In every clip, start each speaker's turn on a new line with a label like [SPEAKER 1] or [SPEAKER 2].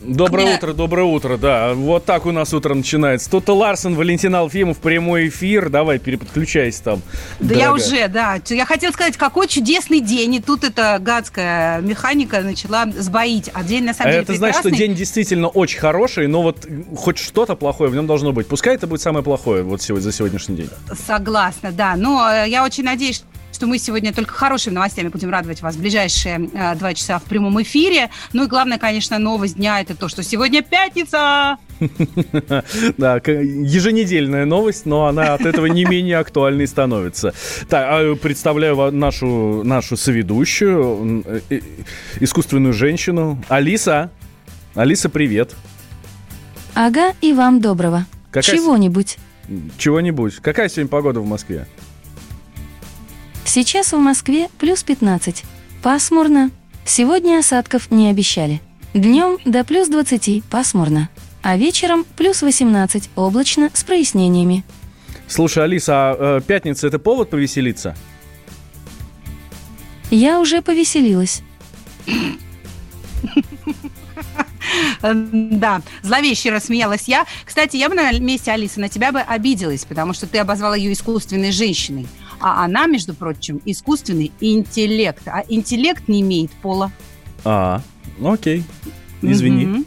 [SPEAKER 1] Доброе
[SPEAKER 2] Да.
[SPEAKER 1] утро, доброе утро, да. Вот так у нас утро начинается. Тут Ларсон, Валентин Алфимов, прямой эфир. Давай, переподключайся там.
[SPEAKER 2] Да я
[SPEAKER 1] дорогая.
[SPEAKER 2] уже, да. Я хотела сказать, какой чудесный день. И тут эта гадская механика начала сбоить. А день на
[SPEAKER 1] А
[SPEAKER 2] самом деле
[SPEAKER 1] это значит, что
[SPEAKER 2] прекрасный.
[SPEAKER 1] день действительно очень хороший, но вот хоть что-то плохое в нем должно быть. Пускай это будет самое плохое вот сегодня, за сегодняшний день.
[SPEAKER 2] Согласна, да. Но э, я очень надеюсь, что мы сегодня только хорошими новостями будем радовать вас в ближайшие э, два часа в прямом эфире. Ну и главное, конечно, новость дня это то, что сегодня пятница.
[SPEAKER 1] Да, еженедельная новость, но она от этого не менее актуальной становится. Так, а, представляю ва- нашу, нашу соведущую, э, э, искусственную женщину. Алиса. Алиса, привет.
[SPEAKER 3] Ага, и вам доброго.
[SPEAKER 1] Какая
[SPEAKER 3] Чего-нибудь.
[SPEAKER 1] Чего-нибудь. Какая сегодня погода в Москве?
[SPEAKER 3] Сейчас в Москве плюс 15. Пасмурно. Сегодня осадков не обещали. Днем до плюс 20 пасмурно. А вечером плюс 18 облачно с прояснениями.
[SPEAKER 1] Слушай, Алиса, а э, пятница это повод повеселиться?
[SPEAKER 3] Я уже повеселилась.
[SPEAKER 2] Да, зловеще рассмеялась я. Кстати, я бы на месте Алисы на тебя бы обиделась, потому что ты обозвала ее искусственной женщиной. А она, между прочим, искусственный интеллект. А интеллект не имеет пола.
[SPEAKER 1] А, ну окей. Извини.
[SPEAKER 2] Мгм.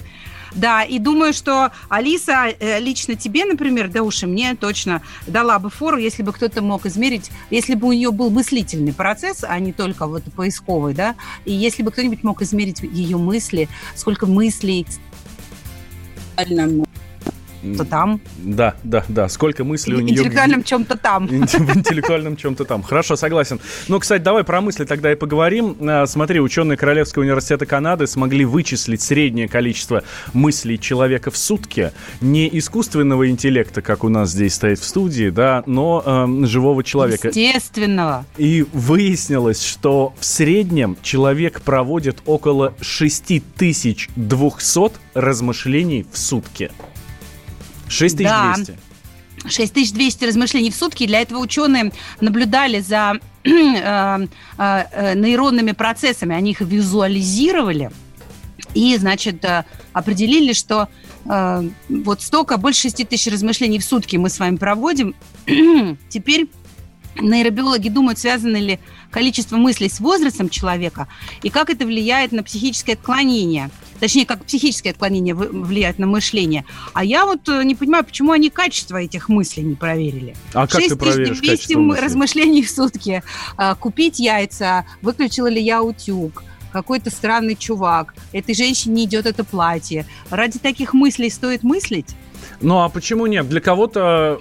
[SPEAKER 2] Да, и думаю, что Алиса э, лично тебе, например, да уж и мне точно дала бы фору, если бы кто-то мог измерить, если бы у нее был мыслительный процесс, а не только вот поисковый, да, и если бы кто-нибудь мог измерить ее мысли, сколько мыслей то там,
[SPEAKER 1] Да, да, да. Сколько мыслей у нее...
[SPEAKER 2] интеллектуальном чем-то там.
[SPEAKER 1] В интеллектуальном чем-то там. Хорошо, согласен. Ну, кстати, давай про мысли тогда и поговорим. А, Смотри, ученые Королевского университета Канады смогли вычислить среднее количество мыслей человека в сутки. Не искусственного интеллекта, как у нас здесь стоит в студии, да, но эм, живого человека.
[SPEAKER 2] Естественного.
[SPEAKER 1] И выяснилось, что в среднем человек проводит около 6200 размышлений в сутки. 6200.
[SPEAKER 2] 6200 размышлений в сутки. Для этого ученые наблюдали за э, э, нейронными процессами, они их визуализировали и, значит, э, определили, что э, вот столько, больше 6 тысяч размышлений в сутки мы с вами проводим. Теперь нейробиологи думают, связано ли количество мыслей с возрастом человека и как это влияет на психическое отклонение. Точнее, как психическое отклонение вы- влияет на мышление. А я вот э, не понимаю, почему они качество этих мыслей не проверили.
[SPEAKER 1] А как ты проверишь
[SPEAKER 2] 6200
[SPEAKER 1] качество мыслей?
[SPEAKER 2] размышлений в сутки. А, Купить яйца, выключила ли я утюг, какой-то странный чувак, этой женщине идет это платье. Ради таких мыслей стоит мыслить?
[SPEAKER 1] Ну а почему нет? Для кого-то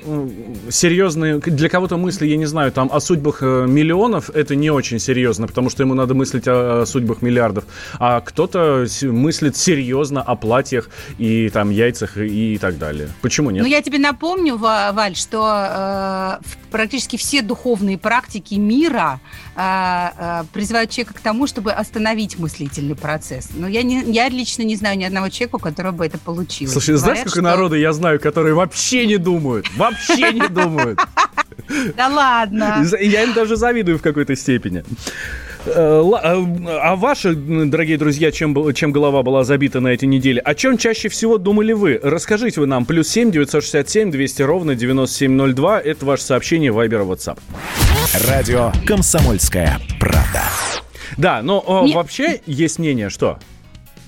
[SPEAKER 1] серьезные, для кого-то мысли, я не знаю, там о судьбах э, миллионов это не очень серьезно, потому что ему надо мыслить о, о судьбах миллиардов. А кто-то мыслит серьезно о платьях и там яйцах и, и так далее. Почему нет?
[SPEAKER 2] Ну, я тебе напомню, Ва- Валь, что э, практически все духовные практики мира э, э, призывают человека к тому, чтобы остановить мыслительный процесс. Но я, не, я лично не знаю ни одного человека, у которого бы это получилось.
[SPEAKER 1] Слушай, знаешь,
[SPEAKER 2] Говорят,
[SPEAKER 1] сколько
[SPEAKER 2] что-
[SPEAKER 1] народу я знаю, которые вообще не думают? Вообще не думают.
[SPEAKER 2] Да ладно.
[SPEAKER 1] Я им даже завидую в какой-то степени. Э, э, А ваши, дорогие друзья, чем, чем голова была забита на этой неделе? О чем чаще всего думали вы? Расскажите вы нам. Плюс 7 967 200 ровно 9702. Это ваше сообщение Viber WhatsApp.
[SPEAKER 4] Радио «Комсомольская правда».
[SPEAKER 1] Да, но о,
[SPEAKER 2] Не-
[SPEAKER 1] вообще есть мнение, что?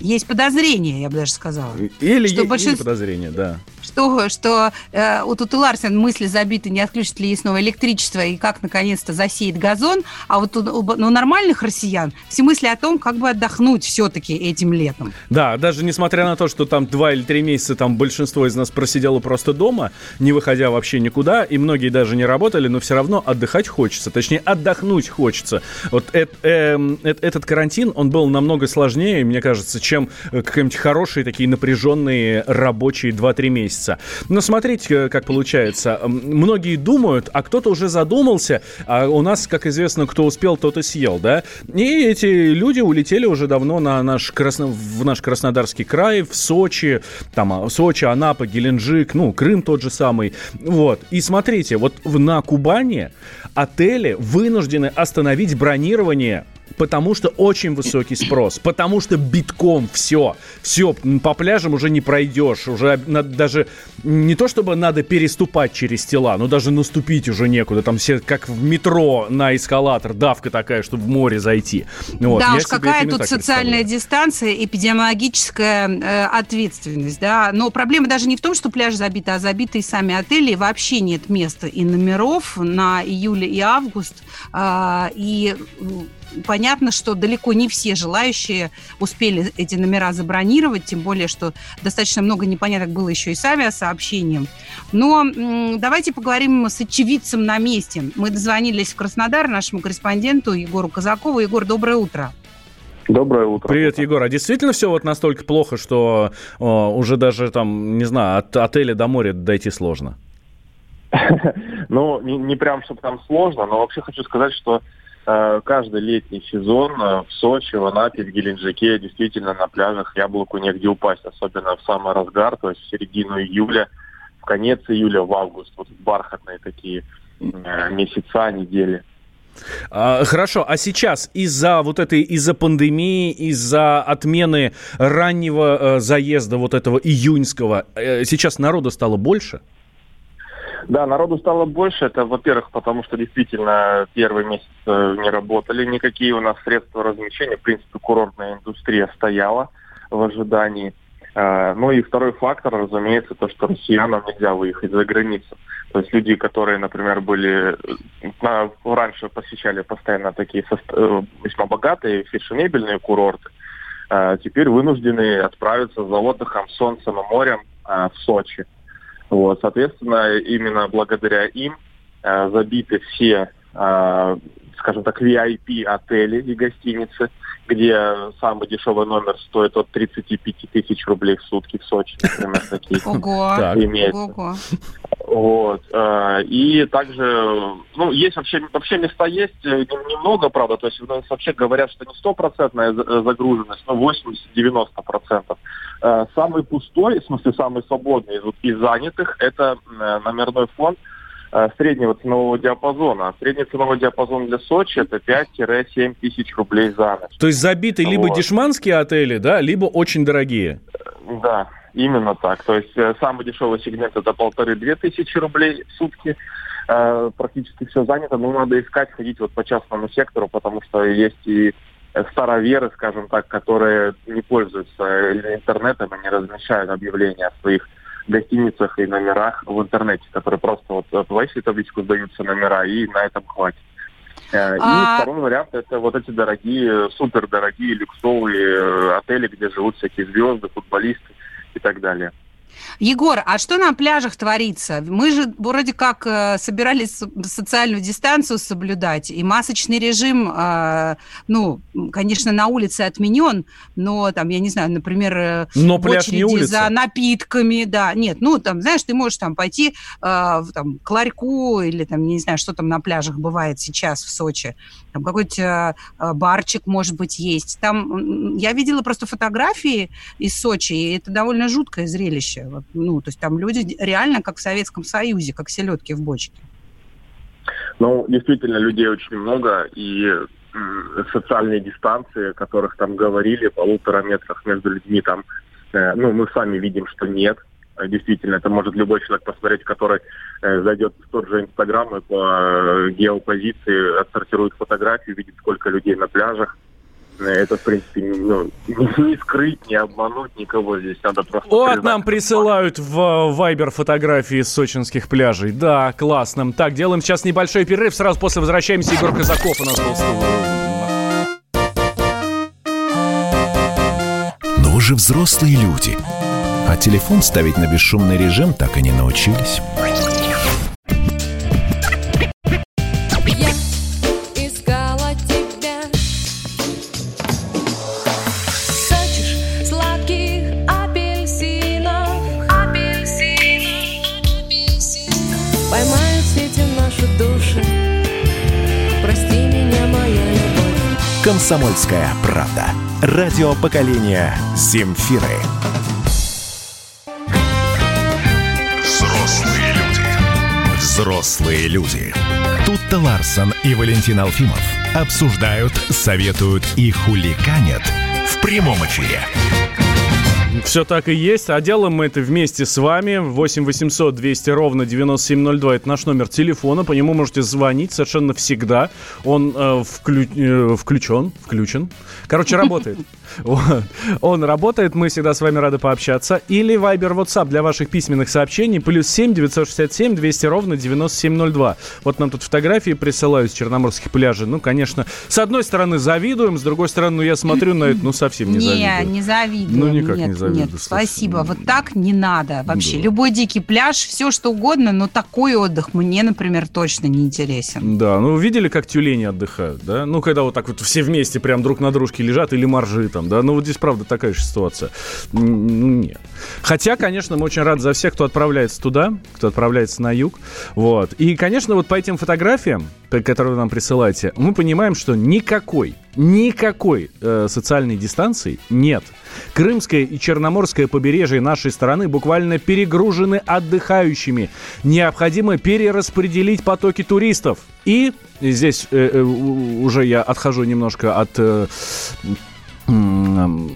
[SPEAKER 2] Есть подозрение, я бы даже сказала.
[SPEAKER 1] Или,
[SPEAKER 2] Что
[SPEAKER 1] е- или
[SPEAKER 2] большинство-
[SPEAKER 1] подозрение, да.
[SPEAKER 2] Что, что э, у Туты Ларсен мысли забиты, не отключат ли ей снова электричество и как наконец-то засеет газон. А вот у, у- ну, нормальных россиян все мысли о том, как бы отдохнуть все-таки этим летом.
[SPEAKER 1] Да, даже несмотря на то, что там два или три месяца там большинство из нас просидело просто дома, не выходя вообще никуда, и многие даже не работали, но все равно отдыхать хочется, точнее отдохнуть хочется. Вот эт- эм, эт- этот карантин, он был намного сложнее, мне кажется, чем чем какие-нибудь хорошие такие напряженные рабочие 2-3 месяца. Но смотрите, как получается. Многие думают, а кто-то уже задумался, а у нас, как известно, кто успел, тот и съел, да? И эти люди улетели уже давно на наш Красно... в наш Краснодарский край, в Сочи, там а, Сочи, Анапа, Геленджик, ну, Крым тот же самый. Вот. И смотрите, вот на Кубани отели вынуждены остановить бронирование Потому что очень высокий спрос, потому что битком все, все, по пляжам уже не пройдешь, уже надо, даже не то чтобы надо переступать через тела, но даже наступить уже некуда, там все как в метро на эскалатор, давка такая, чтобы в море зайти.
[SPEAKER 2] Вот. Да уж, какая тут социальная дистанция, эпидемиологическая э, ответственность, да, но проблема даже не в том, что пляж забит, а забиты и сами отели, вообще нет места и номеров на июль и август, э, и понятно, что далеко не все желающие успели эти номера забронировать, тем более, что достаточно много непоняток было еще и с авиасообщением. Но давайте поговорим с очевидцем на месте. Мы дозвонились в Краснодар нашему корреспонденту Егору Казакову. Егор, доброе утро.
[SPEAKER 5] Доброе утро.
[SPEAKER 1] Привет, Егор. А действительно все вот настолько плохо, что о, уже даже там, не знаю, от отеля до моря дойти сложно?
[SPEAKER 5] Ну, не, не прям, чтобы там сложно, но вообще хочу сказать, что Э, каждый летний сезон э, в Сочи, в Анапе, в Геленджике действительно на пляжах яблоку негде упасть, особенно в самый разгар, то есть в середину июля, в конец июля, в август. Вот бархатные такие э, месяца, недели.
[SPEAKER 1] А, хорошо, а сейчас из-за вот этой, из-за пандемии, из-за отмены раннего э, заезда вот этого июньского, э, сейчас народа стало больше?
[SPEAKER 5] Да, народу стало больше. Это, во-первых, потому что действительно первый месяц э, не работали никакие у нас средства размещения. В принципе, курортная индустрия стояла в ожидании. Э, ну и второй фактор, разумеется, то, что россиянам нельзя выехать за границу. То есть люди, которые, например, были на, раньше посещали постоянно такие э, весьма богатые фешенебельные курорты, теперь вынуждены отправиться за отдыхом, солнцем и морем в Сочи. Вот, соответственно, именно благодаря им э, забиты все, э, скажем так, VIP-отели и гостиницы, где самый дешевый номер стоит от 35 тысяч рублей в сутки в Сочи, например, такие
[SPEAKER 2] Ого,
[SPEAKER 5] имеются. Ого. Вот. Э, и также, ну, есть вообще, вообще места есть, э, немного, правда, то есть у нас вообще говорят, что не стопроцентная загруженность, но 80-90%. Э, самый пустой, в смысле самый свободный из, из занятых, это номерной фонд среднего ценового диапазона. Средний ценовой диапазон для Сочи это 5-7 тысяч рублей за ночь.
[SPEAKER 1] То есть забиты либо вот. дешманские отели, да, либо очень дорогие.
[SPEAKER 5] Да, Именно так. То есть э, самый дешевый сегмент это полторы-две тысячи рублей в сутки. Э, практически все занято, но надо искать, ходить вот по частному сектору, потому что есть и староверы, скажем так, которые не пользуются интернетом и не размещают объявления о своих гостиницах и номерах в интернете, которые просто вот в табличку сдаются номера, и на этом хватит. Э, и а... второй вариант это вот эти дорогие, супердорогие люксовые отели, где живут всякие звезды, футболисты и так далее.
[SPEAKER 2] Егор, а что на пляжах творится? Мы же вроде как э, собирались социальную дистанцию соблюдать, и масочный режим, э, ну, конечно, на улице отменен, но там, я не знаю, например, э,
[SPEAKER 1] но в улица.
[SPEAKER 2] за напитками, да, нет, ну, там, знаешь, ты можешь там пойти там, к ларьку или там, не знаю, что там на пляжах бывает сейчас в Сочи, там какой-то барчик, может быть, есть. Там я видела просто фотографии из Сочи, и это довольно жуткое зрелище. Ну, то есть там люди реально как в Советском Союзе, как селедки в бочке.
[SPEAKER 5] Ну, действительно, людей очень много, и социальные дистанции, о которых там говорили, полутора метрах между людьми там, э, ну, мы сами видим, что нет. Действительно, это может любой человек посмотреть, который э, зайдет в тот же Инстаграм и по э, геопозиции отсортирует фотографии, видит, сколько людей на пляжах, это, в принципе, ну, не скрыть, не обмануть никого здесь. Надо просто...
[SPEAKER 1] Вот нам присылают в Вайбер фотографии с сочинских пляжей. Да, классно. Так, делаем сейчас небольшой перерыв. Сразу после возвращаемся. Егор Казаков у нас был
[SPEAKER 4] Но вы же взрослые люди. А телефон ставить на бесшумный режим так и не научились. «Комсомольская правда». Радио поколения Земфиры. Взрослые люди. Взрослые люди. Тут-то Ларсон и Валентин Алфимов обсуждают, советуют и хуликанят в прямом эфире.
[SPEAKER 1] Все так и есть. А делаем мы это вместе с вами. 8 800 200 ровно 9702. Это наш номер телефона. По нему можете звонить совершенно всегда. Он э, вклю... э, включен. Включен. Короче, работает. Он работает. Мы всегда с вами рады пообщаться. Или Viber WhatsApp для ваших письменных сообщений. Плюс 7 967 200 ровно 9702. Вот нам тут фотографии присылают с черноморских пляжей. Ну, конечно, с одной стороны завидуем, с другой стороны, ну, я смотрю на это, ну, совсем не завидую.
[SPEAKER 2] Не, не завидую.
[SPEAKER 1] Ну, никак не завидую.
[SPEAKER 2] Нет, спасибо. Вот так не надо вообще.
[SPEAKER 1] Да.
[SPEAKER 2] Любой дикий пляж, все что угодно, но такой отдых мне, например, точно не интересен.
[SPEAKER 1] Да, ну видели, как тюлени отдыхают, да? Ну, когда вот так вот все вместе прям друг на дружке лежат или моржи там, да? Ну, вот здесь, правда, такая же ситуация. Ну, нет. Хотя, конечно, мы очень рады за всех, кто отправляется туда, кто отправляется на юг. Вот. И, конечно, вот по этим фотографиям, которые вы нам присылаете, мы понимаем, что никакой, никакой э, социальной дистанции нет. Крымское и Черноморское побережье нашей страны буквально перегружены отдыхающими. Необходимо перераспределить потоки туристов. И здесь э, э, уже я отхожу немножко от... э,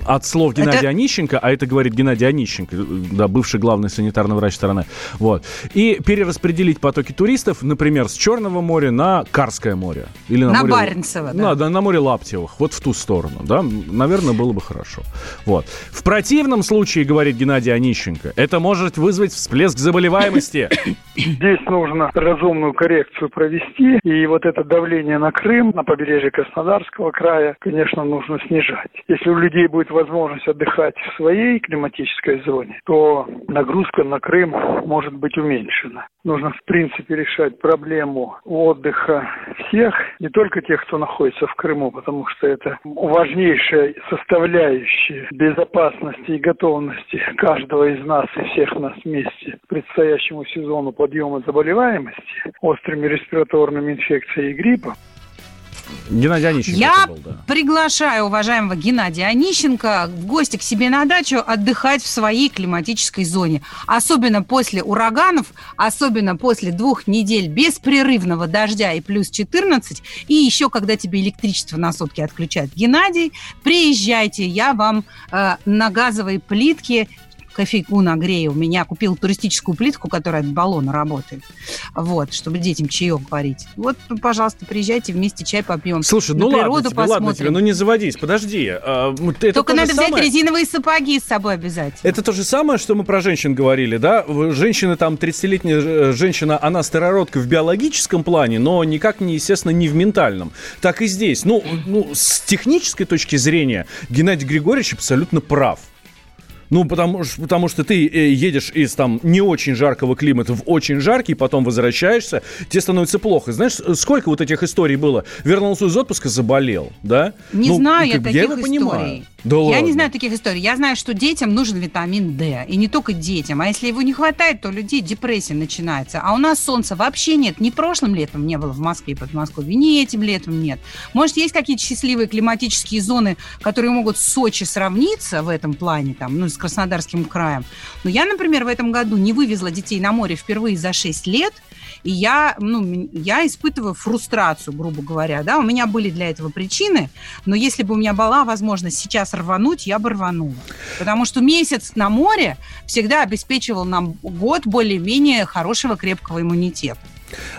[SPEAKER 1] от слов Геннадия
[SPEAKER 2] Это-
[SPEAKER 1] Онищенко, а это говорит Геннадий Онищенко, да, бывший главный санитарный врач страны. Вот. И перераспределить потоки туристов, например, с Черного моря на Карское море. Или на,
[SPEAKER 2] На
[SPEAKER 1] море...
[SPEAKER 2] Баренцево, да.
[SPEAKER 1] На, да, на море Лаптевых, вот в ту сторону, да, наверное, было бы хорошо. Вот. В противном случае, говорит Геннадий Онищенко, это может вызвать всплеск заболеваемости.
[SPEAKER 6] Здесь нужно разумную коррекцию провести, и вот это давление на Крым, на побережье Краснодарского края, конечно, нужно снижать. Если у людей будет возможность отдыхать в своей климатической зоне, то нагрузка на Крым может быть уменьшена. Нужно, в принципе, решать проблему отдыха всех, не только тех, кто находится в Крыму, потому что это важнейшая составляющая безопасности и готовности каждого из нас и всех нас вместе к предстоящему сезону подъема заболеваемости острыми респираторными инфекциями и гриппом.
[SPEAKER 1] Геннадий Онищенко
[SPEAKER 2] Я
[SPEAKER 1] был, да.
[SPEAKER 2] приглашаю уважаемого Геннадия Онищенко в гости к себе на дачу отдыхать в своей климатической зоне. Особенно после ураганов, особенно после двух недель беспрерывного дождя и плюс 14, и еще когда тебе электричество на сутки отключают. Геннадий, приезжайте, я вам э, на газовой плитке кофейку нагрею. У меня купил туристическую плитку, которая от баллона работает. Вот, чтобы детям чаек варить. Вот, пожалуйста, приезжайте, вместе чай попьем.
[SPEAKER 1] Слушай, ну ладно тебе, ладно тебе,
[SPEAKER 2] посмотрим.
[SPEAKER 1] ну не заводись, подожди. а, это
[SPEAKER 2] Только
[SPEAKER 1] то
[SPEAKER 2] надо взять
[SPEAKER 1] самое-
[SPEAKER 2] резиновые сапоги с собой обязательно.
[SPEAKER 1] Это то же самое, что мы про женщин говорили, да? Женщина там, 30-летняя э, женщина, она старородка в биологическом плане, но никак не, естественно, не в ментальном. Так и здесь. Ну, ну с технической точки зрения Геннадий Григорьевич абсолютно прав. Ну, потому, потому что ты э, едешь из там не очень жаркого климата в очень жаркий, потом возвращаешься, тебе становится плохо. Знаешь, сколько вот этих историй было? Вернулся из отпуска, заболел, да?
[SPEAKER 2] Не
[SPEAKER 1] Ну,
[SPEAKER 2] знаю я таких
[SPEAKER 1] его
[SPEAKER 2] историй.
[SPEAKER 1] понимаю. Да
[SPEAKER 2] я
[SPEAKER 1] ладно.
[SPEAKER 2] не знаю таких историй. Я знаю, что детям нужен витамин D. И не только детям. А если его не хватает, то у людей депрессия начинается. А у нас солнца вообще нет. Ни прошлым летом не было в Москве и Подмосковье, ни этим летом нет. Может, есть какие-то счастливые климатические зоны, которые могут с Сочи сравниться в этом плане, там, ну, с Краснодарским краем. Но я, например, в этом году не вывезла детей на море впервые за 6 лет, и я, ну, я испытываю фрустрацию, грубо говоря, да, у меня были для этого причины, но если бы у меня была возможность сейчас рвануть, я бы рванула. Потому что месяц на море всегда обеспечивал нам год более-менее хорошего крепкого иммунитета.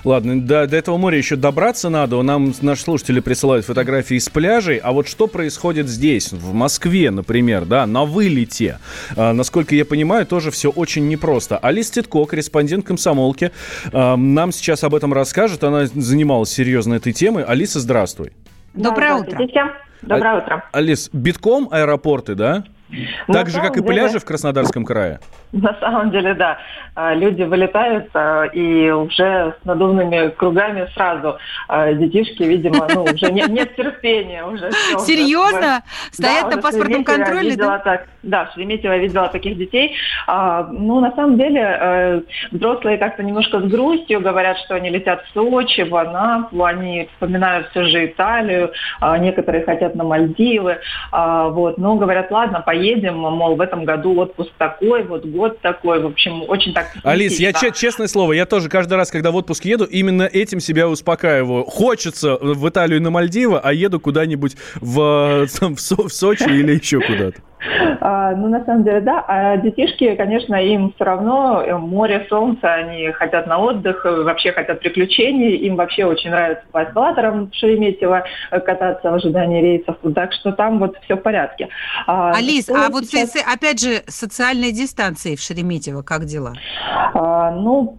[SPEAKER 1] Ладно, до, до этого моря еще добраться надо. Нам наши слушатели присылают фотографии с пляжей. А вот что происходит здесь, в Москве, например, да, на вылете? А, насколько я понимаю, тоже все очень непросто. Алис Титко, корреспондент комсомолки, а, нам сейчас об этом расскажет. Она занималась серьезно этой темой. Алиса, здравствуй.
[SPEAKER 2] Доброе
[SPEAKER 7] Да,
[SPEAKER 2] утро.
[SPEAKER 7] всем. Доброе утро.
[SPEAKER 1] Алис, битком аэропорты, да? Так же, как и пляжи в Краснодарском крае?
[SPEAKER 7] На самом деле, да. А, люди вылетают, а, и уже с надувными кругами сразу а, детишки, видимо, ну, уже нет, нет терпения. Уже
[SPEAKER 2] все, Серьезно? Уже. Стоят да, на паспортном контроле?
[SPEAKER 7] Да? Так, да, Шереметьево видела таких детей. Ну, на самом деле, э, взрослые как-то немножко с грустью говорят, что они летят в Сочи, в Анапу, они вспоминают все же Италию, некоторые хотят на Мальдивы, вот, но говорят, ладно, поедем, мол, в этом году отпуск такой, вот год такой, в общем, очень так...
[SPEAKER 1] Алис, я честное слово, я тоже каждый раз, когда в отпуск еду, именно этим себя успокаиваю. Хочется в Италию на Мальдивы, а еду куда-нибудь в, там, в, Со в Сочи или еще куда-то.
[SPEAKER 7] А, ну, на самом деле, да. А детишки, конечно, им все равно э, море, солнце, они хотят на отдых, э, вообще хотят приключений, им вообще очень нравится по эскалаторам в Шереметьево э, кататься в ожидании рейсов, так что там вот все в порядке.
[SPEAKER 2] А, Алис, а вот сейчас... опять же социальной дистанции в Шереметьево как дела?
[SPEAKER 7] А, ну,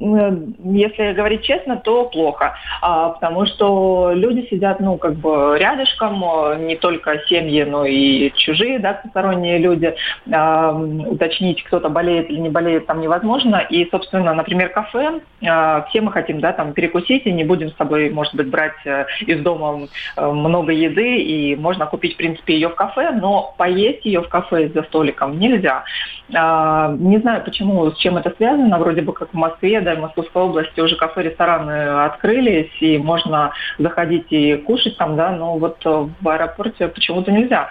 [SPEAKER 7] если говорить честно, то плохо, а, потому что люди сидят, ну, как бы рядышком, не только семьи, но и чужие, да, посторонние разные люди, э, уточнить, кто-то болеет или не болеет, там невозможно. И, собственно, например, кафе, э, все мы хотим, да, там перекусить, и не будем с собой, может быть, брать э, из дома э, много еды, и можно купить, в принципе, ее в кафе, но поесть ее в кафе за столиком нельзя. Э, не знаю, почему, с чем это связано, вроде бы как в Москве, да, в Московской области уже кафе, рестораны открылись, и можно заходить и кушать там, да, но вот в аэропорте почему-то нельзя.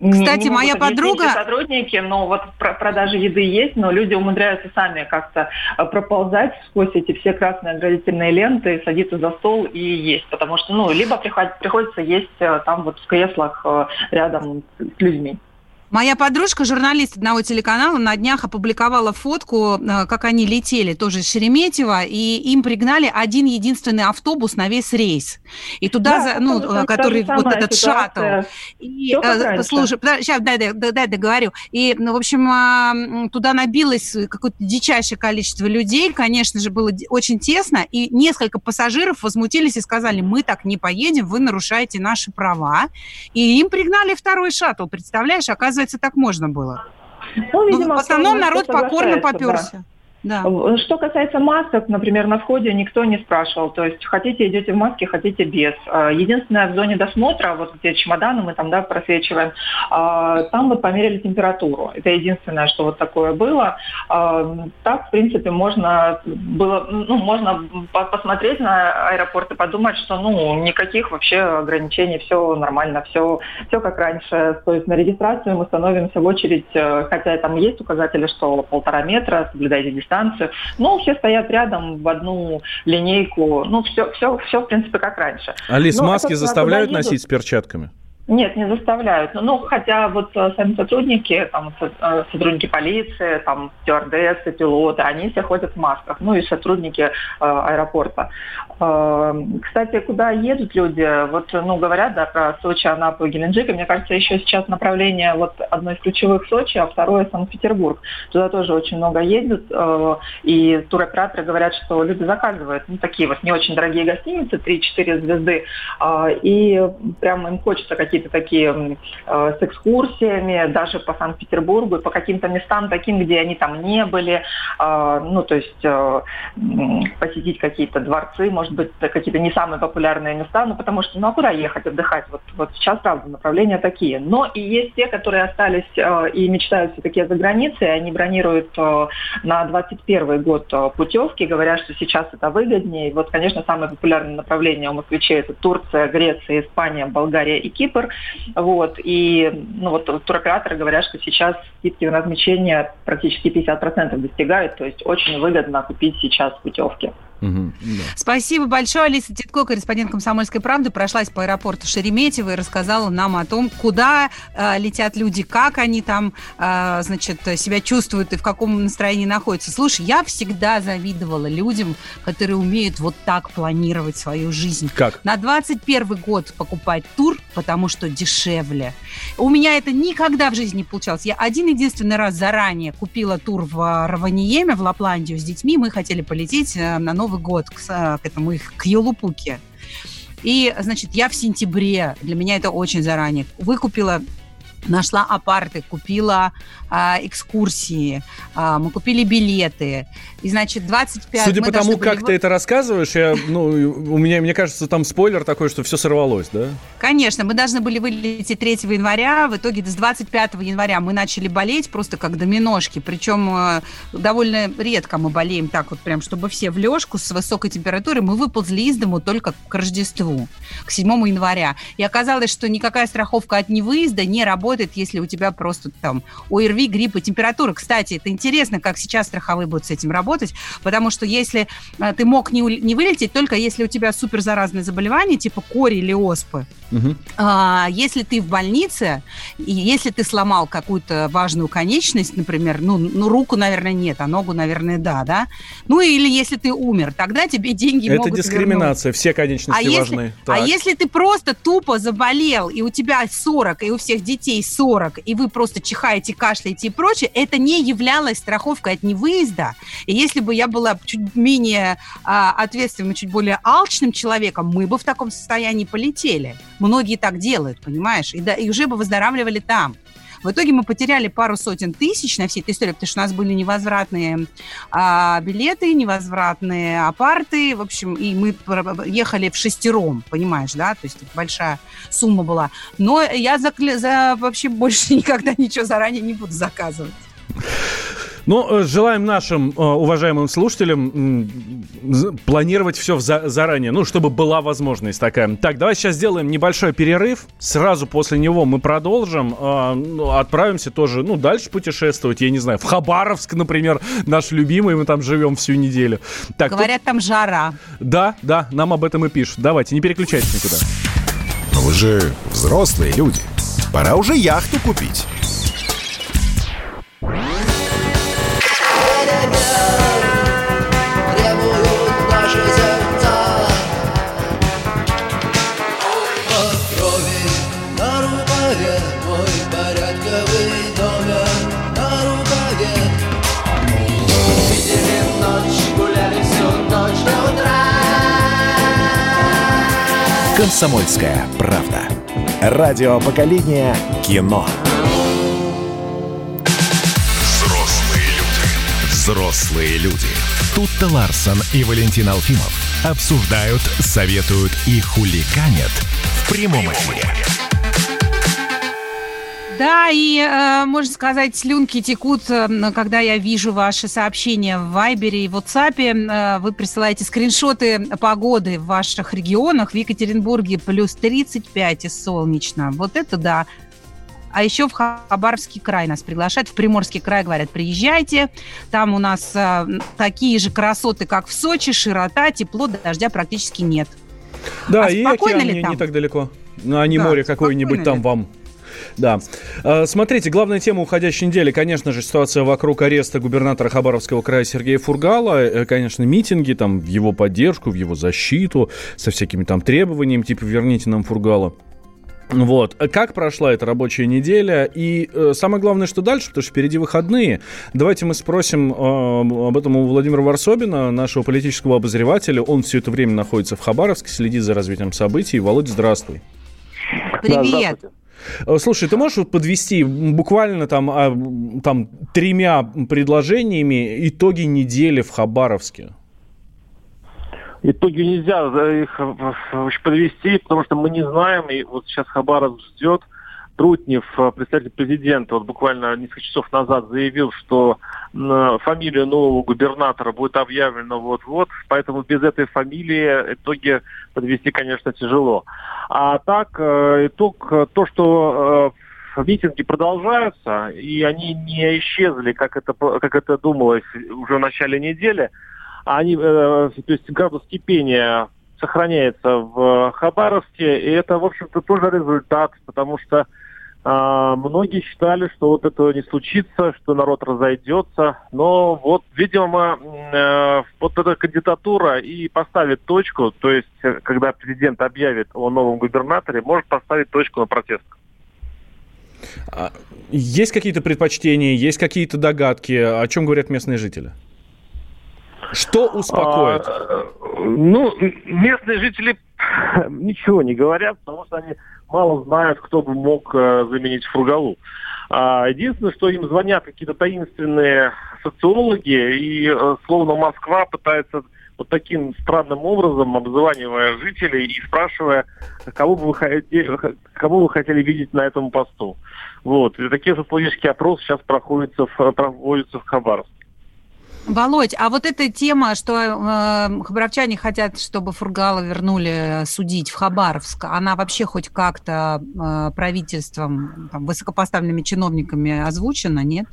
[SPEAKER 2] Кстати, не моя подруга...
[SPEAKER 7] сотрудники, но вот продажи еды есть, но люди умудряются сами как-то э, проползать сквозь эти все красные оградительные ленты, садиться за стол и есть. Потому что, ну, либо приходится есть э, там вот в креслах э, рядом с людьми.
[SPEAKER 2] Моя подружка, журналист одного телеканала, на днях опубликовала фотку, э, как они летели тоже из Шереметьево, и им пригнали один единственный автобус на весь рейс. И туда, да, за, ну, э, который вот этот ситуация. шаттл. И, э, слушай, сейчас дай, дай, дай договорю. И, ну, в общем, а, туда набилось какое-то дичайшее количество людей, конечно же, было очень тесно, и несколько пассажиров возмутились и сказали, мы так не поедем, вы нарушаете наши права. И им пригнали второй шаттл, представляешь, оказывается, оказывается, так можно было. Ну, видимо, ну, в основном народ покорно поперся. Да.
[SPEAKER 7] Да. Что касается масок, например, на входе никто не спрашивал. То есть хотите идете в маске, хотите без. А, единственное, в зоне досмотра, вот где чемоданы мы там да, просвечиваем, а, там мы померили температуру. Это единственное, что вот такое было. Так, в принципе, можно было, ну, можно посмотреть на аэропорт и подумать, что ну никаких вообще ограничений, все нормально, все, все как раньше. То есть на регистрацию мы становимся в очередь, э, хотя там есть указатели, что полтора метра, соблюдайте дистанцию станцию. Ну, все стоят рядом в одну линейку. Ну, все, все, все в принципе, как раньше.
[SPEAKER 1] Алис, Но маски заставляют носить с перчатками?
[SPEAKER 7] Нет, не заставляют. Ну, хотя вот э, сами сотрудники, там, э, сотрудники полиции, там, стюардессы, пилоты, они все ходят в масках. Ну, и сотрудники э, аэропорта. Э, кстати, куда едут люди? Вот, ну, говорят, да, про Сочи, Анапу и Геленджик. И мне кажется, еще сейчас направление вот одно из ключевых Сочи, а второе Санкт-Петербург. Туда тоже очень много едут. Э, и туроператоры говорят, что люди заказывают, ну, такие вот не очень дорогие гостиницы, 3-4 звезды. Э, и прямо им хочется какие какие-то такие э, с экскурсиями, даже по Санкт-Петербургу, по каким-то местам таким, где они там не были, э, ну, то есть э, посетить какие-то дворцы, может быть, какие-то не самые популярные места, ну, потому что, ну, а куда ехать отдыхать? Вот, вот сейчас, правда, направления такие. Но и есть те, которые остались э, и мечтают все-таки за границей, они бронируют э, на 21 год э, путевки, говорят, что сейчас это выгоднее. Вот, конечно, самое популярное направление у москвичей это Турция, Греция, Испания, Болгария и Кипр. Вот, и ну, вот, туроператоры говорят, что сейчас скидки на размещение практически 50% достигают, то есть очень выгодно купить сейчас путевки.
[SPEAKER 2] Угу, да. Спасибо большое. Алиса Титко, корреспондент «Комсомольской правды», прошлась по аэропорту Шереметьево и рассказала нам о том, куда э, летят люди, как они там, э, значит, себя чувствуют и в каком настроении находятся. Слушай, я всегда завидовала людям, которые умеют вот так планировать свою жизнь.
[SPEAKER 1] Как?
[SPEAKER 2] На 21 год покупать тур, потому что дешевле. У меня это никогда в жизни не получалось. Я один единственный раз заранее купила тур в Раваниеме, в Лапландию с детьми. Мы хотели полететь э, на новый Новый год, к, к этому их, к Елупуке. И, значит, я в сентябре, для меня это очень заранее, выкупила нашла апарты, купила а, экскурсии, а, мы купили билеты. И, значит, 25...
[SPEAKER 1] Судя по тому, как были... ты это рассказываешь, я, ну, у меня, мне кажется, там спойлер такой, что все сорвалось, да?
[SPEAKER 2] Конечно, мы должны были вылететь 3 января, в итоге с 25 января мы начали болеть просто как доминошки, причем э, довольно редко мы болеем так вот прям, чтобы все в лёжку с высокой температурой. Мы выползли из дому только к Рождеству, к 7 января. И оказалось, что никакая страховка от невыезда не работает, если у тебя просто там ОРВИ, грипп и температура. Кстати, это интересно, как сейчас страховые будут с этим работать потому что если э, ты мог не, не вылететь, только если у тебя суперзаразное заболевание, типа кори или оспы, угу. а, если ты в больнице, и если ты сломал какую-то важную конечность, например, ну, ну, руку, наверное, нет, а ногу, наверное, да, да, ну, или если ты умер, тогда тебе деньги
[SPEAKER 1] Это
[SPEAKER 2] могут
[SPEAKER 1] дискриминация,
[SPEAKER 2] вернуть.
[SPEAKER 1] все конечности
[SPEAKER 2] а
[SPEAKER 1] важны.
[SPEAKER 2] Если, а если ты просто тупо заболел, и у тебя 40, и у всех детей 40, и вы просто чихаете, кашляете и прочее, это не являлось страховкой от невыезда. И если бы я была чуть менее а, ответственным, чуть более алчным человеком, мы бы в таком состоянии полетели. Многие так делают, понимаешь? И, да, и уже бы выздоравливали там. В итоге мы потеряли пару сотен тысяч на всей этой истории, потому что у нас были невозвратные а, билеты, невозвратные апарты, в общем, и мы ехали в шестером, понимаешь, да, то есть большая сумма была. Но я за, за вообще больше никогда ничего заранее не буду заказывать.
[SPEAKER 1] Ну, э, желаем нашим э, уважаемым слушателям планировать все заранее, ну, чтобы была возможность такая. Так, давай сейчас сделаем небольшой перерыв. Сразу после него мы продолжим. Э, ну, отправимся тоже, ну, дальше путешествовать. Я не знаю, в Хабаровск, например, наш любимый, мы там живем всю неделю.
[SPEAKER 2] Так, Говорят, тут... там жара.
[SPEAKER 1] Да, да, нам об этом и пишут. Давайте, не переключайтесь никуда.
[SPEAKER 4] Но вы же взрослые люди. Пора уже яхту купить. «Комсомольская правда». Радио поколения кино. Взрослые люди. Взрослые люди. Тут-то Ларсон и Валентин Алфимов обсуждают, советуют и хуликанят в прямом эфире.
[SPEAKER 2] Да, и, э, можно сказать, слюнки текут, э, когда я вижу ваши сообщения в Вайбере и в WhatsApp. Э, вы присылаете скриншоты погоды в ваших регионах. В Екатеринбурге плюс 35 и солнечно. Вот это да. А еще в Хабаровский край нас приглашают, в Приморский край говорят, приезжайте. Там у нас э, такие же красоты, как в Сочи, широта, тепло, дождя практически нет.
[SPEAKER 1] Да, а и океан не, не так далеко. А не да, море какое-нибудь там вам да. А, смотрите, главная тема уходящей недели, конечно же, ситуация вокруг ареста губернатора Хабаровского края Сергея Фургала. Э, конечно, митинги там в его поддержку, в его защиту, со всякими там требованиями, типа «верните нам Фургала». Вот. Как прошла эта рабочая неделя? И э, самое главное, что дальше, потому что впереди выходные. Давайте мы спросим э, об этом у Владимира Варсобина, нашего политического обозревателя. Он все это время находится в Хабаровске, следит за развитием событий. Володя, здравствуй.
[SPEAKER 2] Привет. Да,
[SPEAKER 1] слушай, ты можешь подвести буквально там, а, там тремя предложениями итоги недели в Хабаровске?
[SPEAKER 8] Итоги нельзя их э, подвести, потому что мы не знаем, и вот сейчас Хабаров ждет, Трутнев, э, представитель президента, вот буквально несколько часов назад заявил, что фамилия нового губернатора будет объявлена вот-вот, поэтому без этой фамилии итоги подвести, конечно, тяжело. А так, э, итог, э, то, что митинги продолжаются, и они не исчезли, как это, как это думалось уже в начале недели, они, то есть градус кипения сохраняется в Хабаровске, и это, в общем-то, тоже результат, потому что а, многие считали, что вот этого не случится, что народ разойдется. Но вот, видимо, э, вот эта кандидатура и поставит точку, то есть, э, когда президент объявит о новом губернаторе, может поставить точку на протест.
[SPEAKER 1] А, есть какие-то предпочтения, есть какие-то догадки, о чем говорят местные жители? Что успокоит? А,
[SPEAKER 8] ну, местные жители ничего не говорят, потому что они мало знают, кто бы мог э, заменить Фургалу. А, единственное, что им звонят какие-то таинственные социологи, и э, словно Москва пытается вот таким странным образом, обзванивая жителей и спрашивая, кого бы вы хотели, кого вы хотели видеть на этом посту. Вот. И такие социологические опросы сейчас проходятся в, проводятся в Хабаровске.
[SPEAKER 2] Володь, а вот эта тема, что э, хабаровчане хотят, чтобы Фургала вернули судить в Хабаровск, она вообще хоть как-то э, правительством, там, высокопоставленными чиновниками озвучена, нет?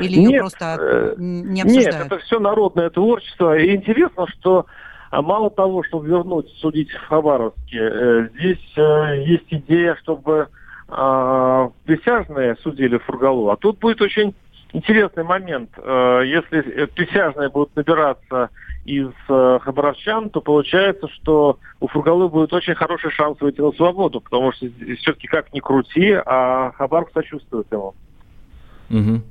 [SPEAKER 2] Или ее
[SPEAKER 8] нет,
[SPEAKER 2] просто
[SPEAKER 8] э,
[SPEAKER 2] не обсуждают?
[SPEAKER 8] Нет, это все народное творчество. И интересно, что а, мало того, чтобы вернуть судить в Хабаровске, э, здесь э, есть идея, чтобы э, присяжные судили Фургалу. А тут будет очень интересный момент. Э, если присяжные будут набираться из э, хабаровчан, то получается, что у Фургалы будет очень хороший шанс выйти на свободу, потому что все-таки как ни крути, а Хабаров сочувствует ему.
[SPEAKER 1] Угу.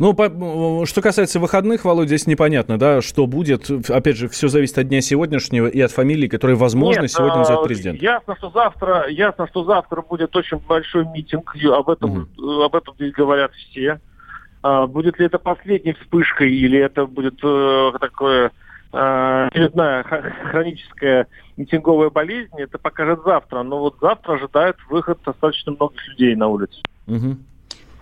[SPEAKER 1] Ну, по, что касается выходных, Володя, здесь непонятно, да, что будет. Опять же, все зависит от дня сегодняшнего и от фамилии, которые, возможно,
[SPEAKER 8] Нет,
[SPEAKER 1] сегодня назовет президент.
[SPEAKER 8] Ясно, что завтра, ясно, что завтра будет очень большой митинг. Об этом, угу. об этом здесь говорят все. А, будет ли это последней вспышкой или это будет э, такое э, очередная хроническая митинговая болезнь, это покажет завтра. Но вот завтра ожидают выход достаточно многих людей на улицу.
[SPEAKER 2] Угу.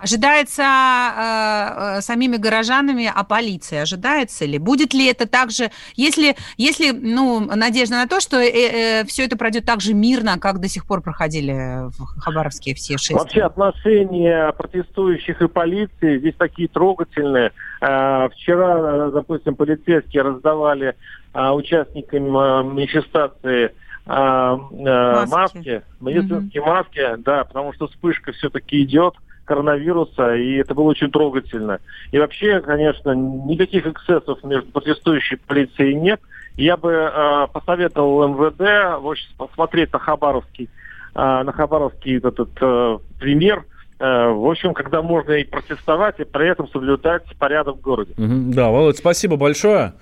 [SPEAKER 2] Ожидается э, э, самими горожанами, а полиции ожидается ли? Будет ли это также, если, если ну, надежда на то, что э, э, все это пройдет так же мирно, как до сих пор проходили в Хабаровске все шесть?
[SPEAKER 8] Вообще отношения протестующих и полиции здесь такие трогательные. Э, вчера, допустим, полицейские раздавали э, участникам э, манифестации э, маски, маски медицинские mm-hmm. маски, да, потому что вспышка все-таки идет коронавируса, и это было очень трогательно. И вообще, конечно, никаких эксцессов между протестующей полицией нет. Я бы э, посоветовал МВД общем, посмотреть на Хабаровский, э, на Хабаровский этот э, пример, в общем, когда можно и протестовать, и при этом соблюдать порядок в городе.
[SPEAKER 1] Да, Володь, спасибо большое.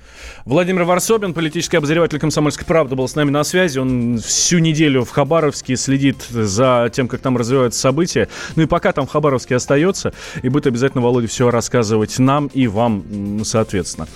[SPEAKER 1] Владимир Варсобин, политический обозреватель «Комсомольской правды», был с нами на связи. Он всю неделю в Хабаровске следит за тем, как там развиваются события. Ну и пока там в Хабаровске остается, и будет обязательно Володя все рассказывать нам и вам, соответственно.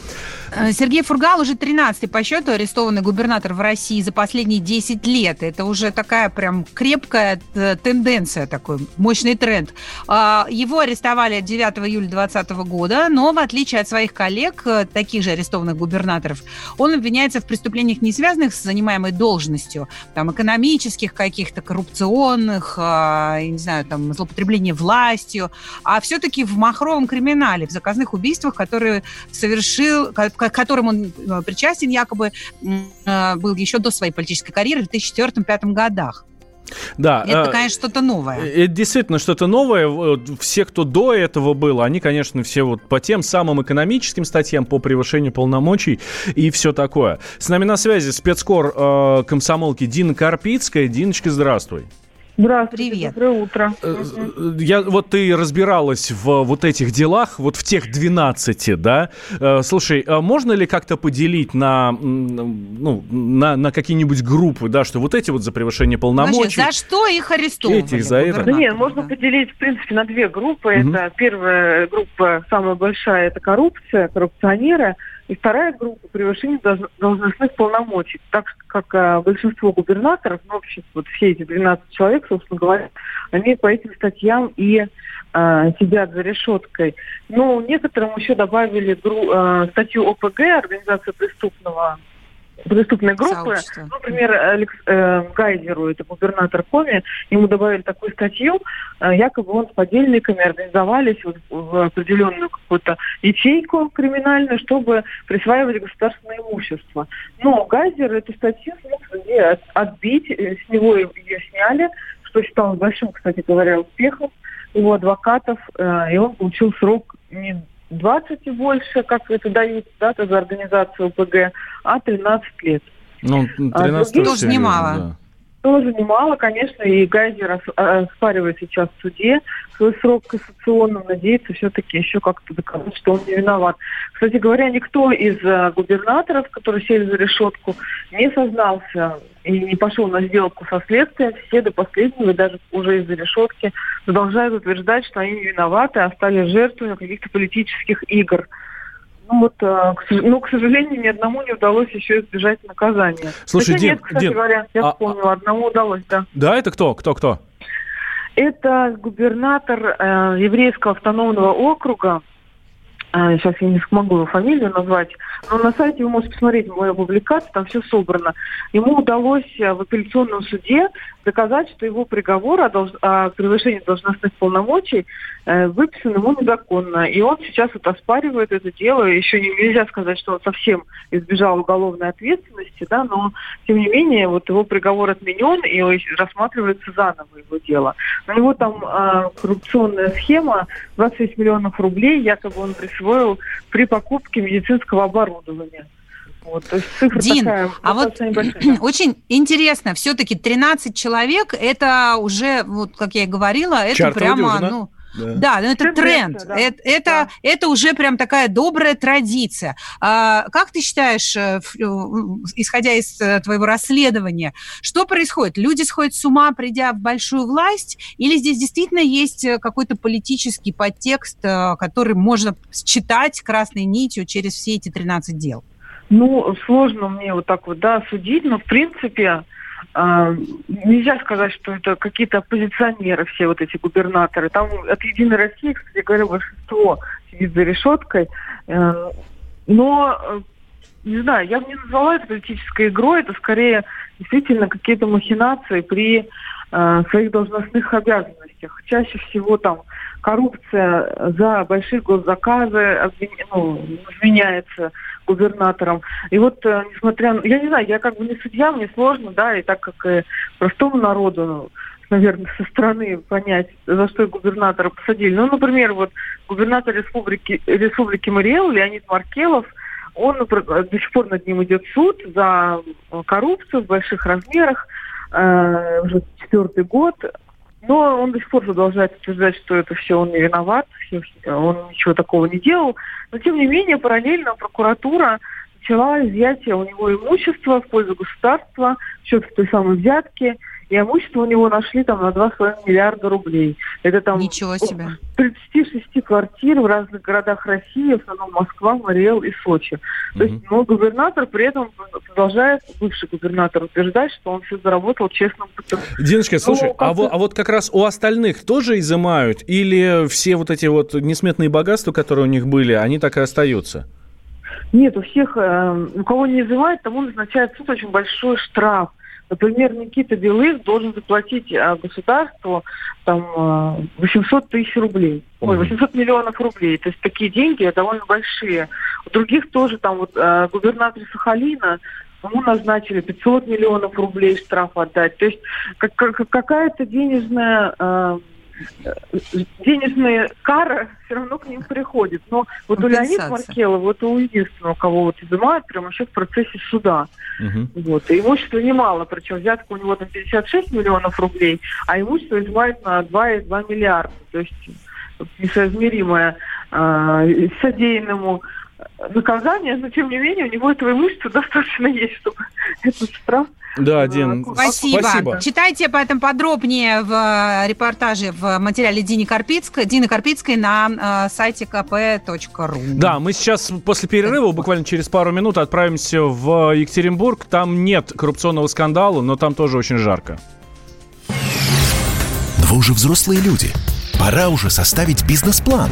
[SPEAKER 2] Э, Сергей Фургал уже 13-й по счету арестованный губернатор в России за последние 10 лет. Это уже такая прям крепкая э, тенденция, такой мощный тренд. А, его арестовали 9 июля 2020 года, но в отличие от своих коллег, э, таких же арестованных губернаторов, он обвиняется в преступлениях, не связанных с занимаемой должностью, там, экономических каких-то, коррупционных, а, не знаю, там, злоупотребление властью, а все-таки в махровом криминале, в заказных убийствах, которые совершил, к которым он э, причастен, якобы э, был еще до своей политической карьеры в 2004-2005 годах.
[SPEAKER 1] Да,
[SPEAKER 2] это, э, конечно, что-то новое.
[SPEAKER 1] Это действительно что-то новое. Все, кто до этого был, они, конечно, все вот по тем самым экономическим статьям, по превышению полномочий и все такое. С нами на связи спецкор э, комсомолки Дина Карпицкая. Диночка, здравствуй.
[SPEAKER 9] Здравствуйте, Привет. доброе утро. Э,
[SPEAKER 1] э, я, вот ты разбиралась в вот этих делах, вот в тех 12, да? Э, слушай, а можно ли как-то поделить на, ну, на, на какие-нибудь группы, да, что вот эти вот за превышение полномочий...
[SPEAKER 2] Значит, за что их арестовывали?
[SPEAKER 1] Этих за это?
[SPEAKER 9] Да нет, можно да. поделить, в принципе, на две группы. Угу. Это первая группа, самая большая, это коррупция, коррупционеры – и вторая группа превышение должностных полномочий. Так как а, большинство губернаторов, ну, вообще вот все эти 12 человек, собственно говоря, они по этим статьям и а, сидят за решеткой. Но некоторым еще добавили гру, а, статью ОПГ, организация преступного преступной группы. Сообщество. Например, Алекс, э, Гайдеру, это губернатор Коми, ему добавили такую статью, э, якобы он с подельниками организовались вот в определенную какую-то ячейку криминальную, чтобы присваивать государственное имущество. Но Гайдер эту статью смог отбить, э, с него ее сняли, что считалось большим, кстати говоря, успехом его адвокатов, э, и он получил срок не 20 и больше, как это дают, да, за организацию ОПГ, а 13 лет.
[SPEAKER 1] Ну, 13
[SPEAKER 2] а тоже немало. Да.
[SPEAKER 9] Тоже немало, конечно, и Гайзер оспаривает сейчас в суде свой срок кассационным, надеется все-таки еще как-то доказать, что он не виноват. Кстати говоря, никто из э, губернаторов, которые сели за решетку, не сознался и не пошел на сделку со следствием. Все до последнего, даже уже из-за решетки, продолжают утверждать, что они не виноваты, а стали жертвами каких-то политических игр. Ну вот, а, к, ну, к сожалению, ни одному не удалось еще избежать наказания.
[SPEAKER 1] Слушай,
[SPEAKER 9] Хотя
[SPEAKER 1] Дин,
[SPEAKER 9] нет, кстати
[SPEAKER 1] Дин,
[SPEAKER 9] говоря, я
[SPEAKER 1] а-
[SPEAKER 9] вспомнила, одному удалось, да.
[SPEAKER 1] Да, это кто? Кто, кто?
[SPEAKER 9] Это губернатор э, еврейского автономного округа. А, сейчас я не смогу его фамилию назвать. Но на сайте вы можете посмотреть мою публикацию, там все собрано. Ему удалось э, в апелляционном суде доказать, что его приговор о, долж- о превышении должностных полномочий э, выписан ему незаконно. И он сейчас вот оспаривает это дело. Еще не, нельзя сказать, что он совсем избежал уголовной ответственности, да, но тем не менее вот его приговор отменен и рассматривается заново его дело. У него там э, коррупционная схема, 26 миллионов рублей якобы он присвоил при покупке медицинского оборудования. Вот, то есть цифра
[SPEAKER 2] Дин,
[SPEAKER 9] такая
[SPEAKER 2] а вот
[SPEAKER 9] небольшая.
[SPEAKER 2] очень интересно, все-таки 13 человек, это уже, вот как я и говорила, это
[SPEAKER 1] Чартовая
[SPEAKER 2] прямо, ну,
[SPEAKER 1] Да.
[SPEAKER 2] да, ну это тренд.
[SPEAKER 9] Тенденция, да.
[SPEAKER 2] Это, это,
[SPEAKER 9] Да.
[SPEAKER 2] это уже прям такая добрая традиция. А, как ты считаешь, э, э, исходя из э, твоего расследования, что происходит? Люди сходят с ума, придя в большую власть, или здесь действительно есть какой-то политический подтекст, который можно считать красной нитью через все эти 13 дел?
[SPEAKER 9] Ну, сложно мне вот так вот, да, судить, но в принципе нельзя сказать, что это какие-то оппозиционеры, все вот эти губернаторы. Там от Единой России, кстати говоря, большинство сидит за решеткой. Э, но, э, не знаю, я бы не назвала это политической игрой, это скорее действительно какие-то махинации при э, своих должностных обязанностях. Чаще всего там коррупция за большие госзаказы ну, губернатором. И вот, э, несмотря на... Я не знаю, я как бы не судья, мне сложно, да, и так как и простому народу, наверное, со стороны понять, за что губернатора посадили. Ну, например, вот губернатор республики, республики Мариэл Леонид Маркелов, он до сих пор над ним идет суд за э, коррупцию в больших размерах, э, уже четвертый год. Но он до сих пор продолжает утверждать, что это все он не виноват, он ничего такого не делал. Но тем не менее, параллельно прокуратура начала изъятие у него имущества в пользу государства, в счет той самой взятки. И имущество у него нашли там на 2,5 миллиарда рублей. Это там
[SPEAKER 2] Ничего себе.
[SPEAKER 9] 36 квартир в разных городах России, в основном Москва, Мариэл и Сочи. То есть, но губернатор при этом продолжает, бывший губернатор, утверждать, что он все заработал честным путем.
[SPEAKER 1] Диночка, слушай,
[SPEAKER 9] как-то-
[SPEAKER 1] а, вот, а вот как раз у остальных тоже изымают? Или все вот эти вот несметные богатства, которые у них были, они так и остаются?
[SPEAKER 9] Нет, у всех, э, у кого не изымают, тому назначает суд очень большой штраф. Например, Никита Белых должен заплатить э, государству там э, 800 тысяч рублей. Ой,
[SPEAKER 1] Мгм.
[SPEAKER 9] 800 миллионов рублей. То есть такие деньги довольно большие. У других тоже там вот э, губернатор Сахалина ему назначили 500 миллионов рублей штраф отдать. То есть как- как- какая-то денежная э, денежная кара все равно к ним приходит. Но вот у Леонида. Маркелова, это у единственного, кого вот изымают прямо сейчас в процессе суда.
[SPEAKER 1] Мгм.
[SPEAKER 9] Вот. И имущества немало, причем взятка у него там 56 миллионов рублей, а имущество изымают на 2,2 миллиарда. То есть несоизмеримое э, содеянному наказание, но тем не менее у него этого имущества достаточно есть, чтобы этот штраф
[SPEAKER 1] Да, Дин,
[SPEAKER 2] Спасибо.
[SPEAKER 1] спасибо.
[SPEAKER 2] Читайте об этом подробнее в э, репортаже в материале Дины Карпицкой, Дины Карпицкой на э, сайте kp.ru.
[SPEAKER 1] Да, мы сейчас после перерыва, буквально через пару минут, отправимся в Екатеринбург. Там нет коррупционного скандала, но там тоже очень жарко.
[SPEAKER 4] Но вы уже взрослые люди. Пора уже составить бизнес-план.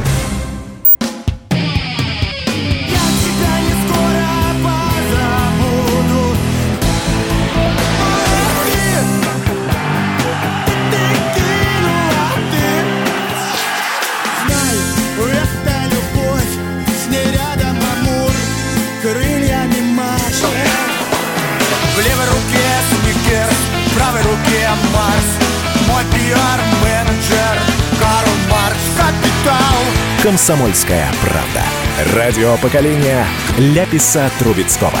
[SPEAKER 4] Комсомольская правда. Радио поколения Ляписа Трубецкого.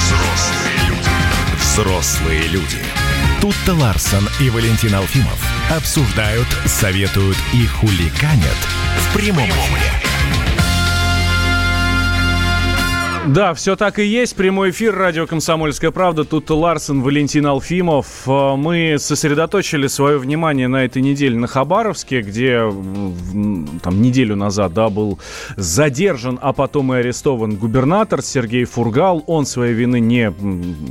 [SPEAKER 10] Взрослые люди.
[SPEAKER 4] Взрослые люди. Тут-то Ларсон и Валентин Алфимов обсуждают, советуют и хуликанят в прямом эфире.
[SPEAKER 1] Да, все так и есть. Прямой эфир радио «Комсомольская правда». Тут Ларсен, Валентин Алфимов. Э, мы сосредоточили свое внимание на этой неделе на Хабаровске, где там неделю назад да, был задержан, а потом и арестован губернатор Сергей Фургал. Он своей вины не,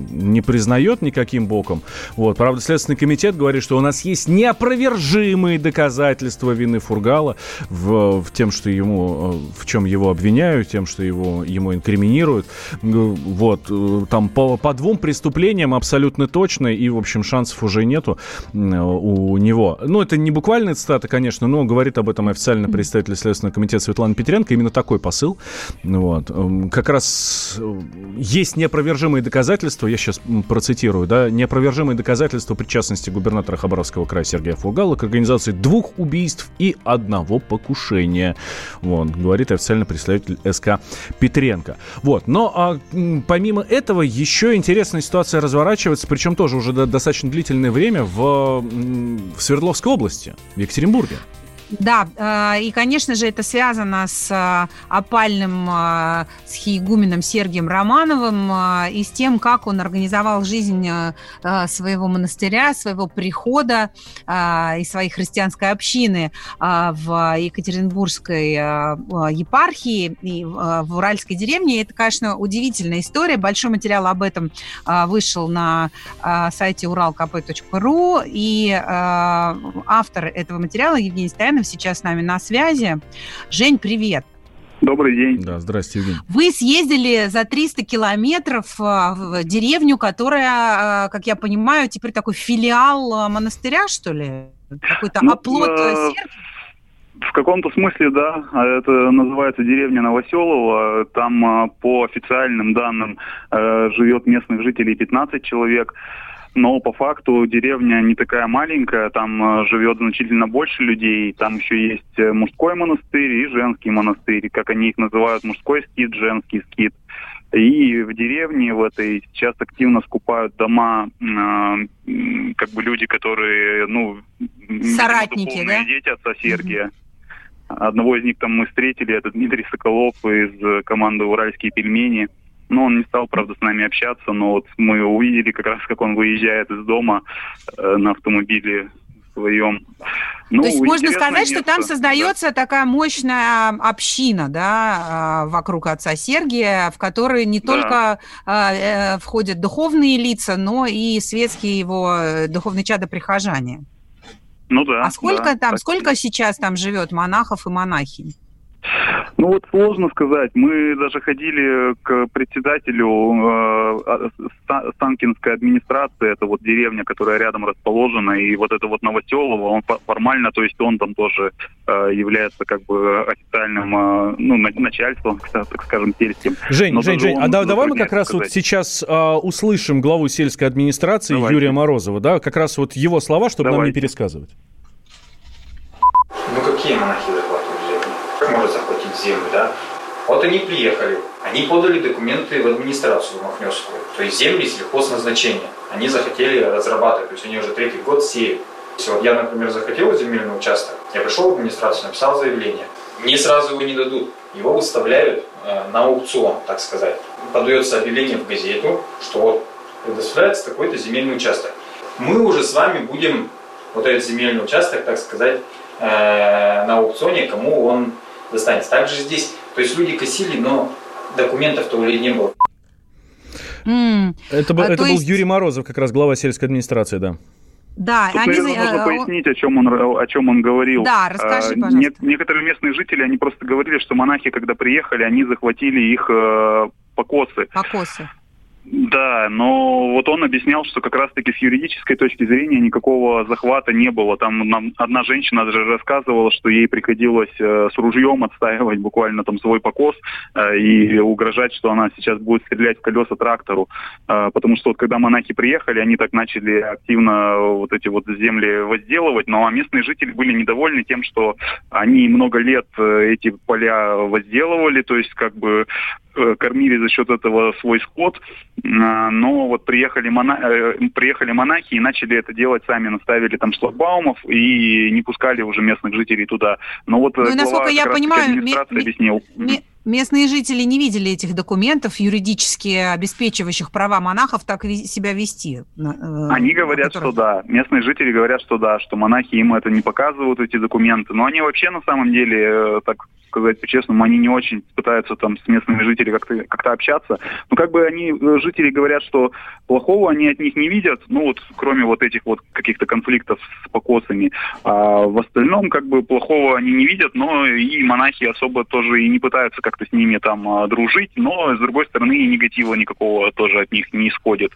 [SPEAKER 1] не признает никаким боком. Вот. Правда, Следственный комитет говорит, что у нас есть неопровержимые доказательства вины Фургала в, в тем, что ему, э, в чем его обвиняют, тем, что его, ему инкриминируют планируют. Вот, э, там по, по двум преступлениям абсолютно точно, и, в общем, шансов уже нету у него. Ну, это не буквальная цитата, конечно, но говорит об этом официально представитель Следственного комитета Светлана Петренко. Именно такой посыл. Вот. Эм, как раз э, есть неопровержимые доказательства, я сейчас процитирую, да, неопровержимые доказательства причастности губернатора Хабаровского края Сергея Фугала к организации двух убийств и одного покушения. Вот, говорит официальный представитель СК Петренко. Вот. Вот. Но а, помимо этого еще интересная ситуация разворачивается, причем тоже уже достаточно длительное время в, в Свердловской области, в Екатеринбурге.
[SPEAKER 2] Да, э, и, конечно же, это связано с э, опальным э, с хиегуменом Сергием Романовым и с тем, как он организовал жизнь своего монастыря, своего прихода и своей христианской общины в Екатеринбургской епархии и в Уральской деревне. Это, конечно, удивительная история. Большой материал об этом вышел на сайте уралкп.ру, и автор этого материала Евгений Стоянов Иванов сейчас с нами на связи. Жень, привет.
[SPEAKER 10] Добрый день.
[SPEAKER 1] Да, здравствуйте, Евгений.
[SPEAKER 2] Вы съездили за 300 километров а, в деревню, которая, а, как я понимаю, теперь такой филиал а, монастыря, что ли? Какой-то ну, оплот э,
[SPEAKER 10] В каком-то смысле, да. Это называется деревня Новоселово. Там по официальным данным э, живет местных жителей 15 человек но по факту деревня не такая маленькая, там э, живет значительно больше людей, там еще есть э, мужской монастырь и женский монастырь, как они их называют, мужской скит, женский скит. И в деревне в этой сейчас активно скупают дома, э, как бы люди, которые, ну,
[SPEAKER 2] соратники, да?
[SPEAKER 10] дети отца Сергия. Одного из них там мы встретили, это Дмитрий Соколов из команды «Уральские пельмени». Но он не стал, правда, с нами общаться, но вот мы увидели как раз, как он выезжает из дома э, на автомобиле своем.
[SPEAKER 2] Ну, То есть можно сказать, место. что там создается да. такая мощная община, да, а, вокруг отца Сергия, в которой не да. только а, э, входят духовные лица, но и светские его э, духовные чада прихожане.
[SPEAKER 10] Ну да.
[SPEAKER 2] А сколько
[SPEAKER 10] да,
[SPEAKER 2] там, так... сколько сейчас там живет монахов и монахинь?
[SPEAKER 10] Ну вот сложно сказать. Мы даже ходили к председателю э, Станкинской администрации, это вот деревня, которая рядом расположена, и вот это вот Новоселово, он формально, то есть он там тоже э, является как бы официальным э, ну, начальством, так скажем, сельским.
[SPEAKER 1] Жень, Но Жень, Жень, а да, давай мы как раз сказать. вот сейчас э, услышим главу сельской администрации Давайте. Юрия Морозова, да, как раз вот его слова, чтобы Давайте. нам не пересказывать.
[SPEAKER 11] Ну какие монахи как можно захватить землю, да? Вот они приехали, они подали документы в администрацию Махневскую, то есть земли сельхозназначения. Они захотели разрабатывать, то есть они уже третий год сеют. Если вот я, например, захотел земельный участок, я пришел в администрацию, написал заявление. Мне сразу его не дадут. Его выставляют э, на аукцион, так сказать. Подается объявление в газету, что вот предоставляется такой-то земельный участок. Мы уже с вами будем вот этот земельный участок, так сказать, э, на аукционе, кому он достанется. Также здесь, то есть люди косили, но документов-то у людей не было.
[SPEAKER 1] Mm. Это, а, это был есть... Юрий Морозов, как раз глава сельской администрации, да.
[SPEAKER 2] Да,
[SPEAKER 10] Тут, они... наверное, нужно пояснить, о чем он, о чем он говорил.
[SPEAKER 2] Да, расскажи, а, пожалуйста.
[SPEAKER 10] некоторые местные жители, они просто говорили, что монахи, когда приехали, они захватили их э, покосы.
[SPEAKER 2] Покосы.
[SPEAKER 10] Да, но вот он объяснял, что как раз-таки с юридической точки зрения никакого захвата не было. Там нам одна женщина даже рассказывала, что ей приходилось э, с ружьем отстаивать буквально там свой покос э, и угрожать, что она сейчас будет стрелять в колеса трактору. Э, потому что вот когда монахи приехали, они так начали активно вот эти вот земли возделывать, но местные жители были недовольны тем, что они много лет э, эти поля возделывали, то есть как бы Э, кормили за счет этого свой скот, А, Но вот приехали, мона... э, приехали монахи и начали это делать сами, наставили там шлагбаумов и не пускали уже местных жителей туда. Но вот
[SPEAKER 2] Ну, и
[SPEAKER 10] глава
[SPEAKER 2] насколько я понимаю, ми-
[SPEAKER 10] администрации
[SPEAKER 2] ми-
[SPEAKER 10] объяснил.
[SPEAKER 2] Ме- Местные жители не видели этих документов, юридически обеспечивающих права монахов так себя вести. э,
[SPEAKER 10] Они говорят,
[SPEAKER 2] которые-
[SPEAKER 10] что да. Местные жители говорят, что да, что монахи им это не показывают, эти документы. Но они вообще на самом деле, э, так сказать по-честному, они не очень пытаются там с местными жителями как-то как общаться. Но как бы они, э, жители говорят, что плохого они от них не видят, ну вот кроме вот этих вот каких-то конфликтов с покосами. А в остальном как бы плохого они не видят, но и монахи особо тоже и не пытаются как-то с ними там а, дружить, но с другой стороны и негатива никакого тоже от них не исходит.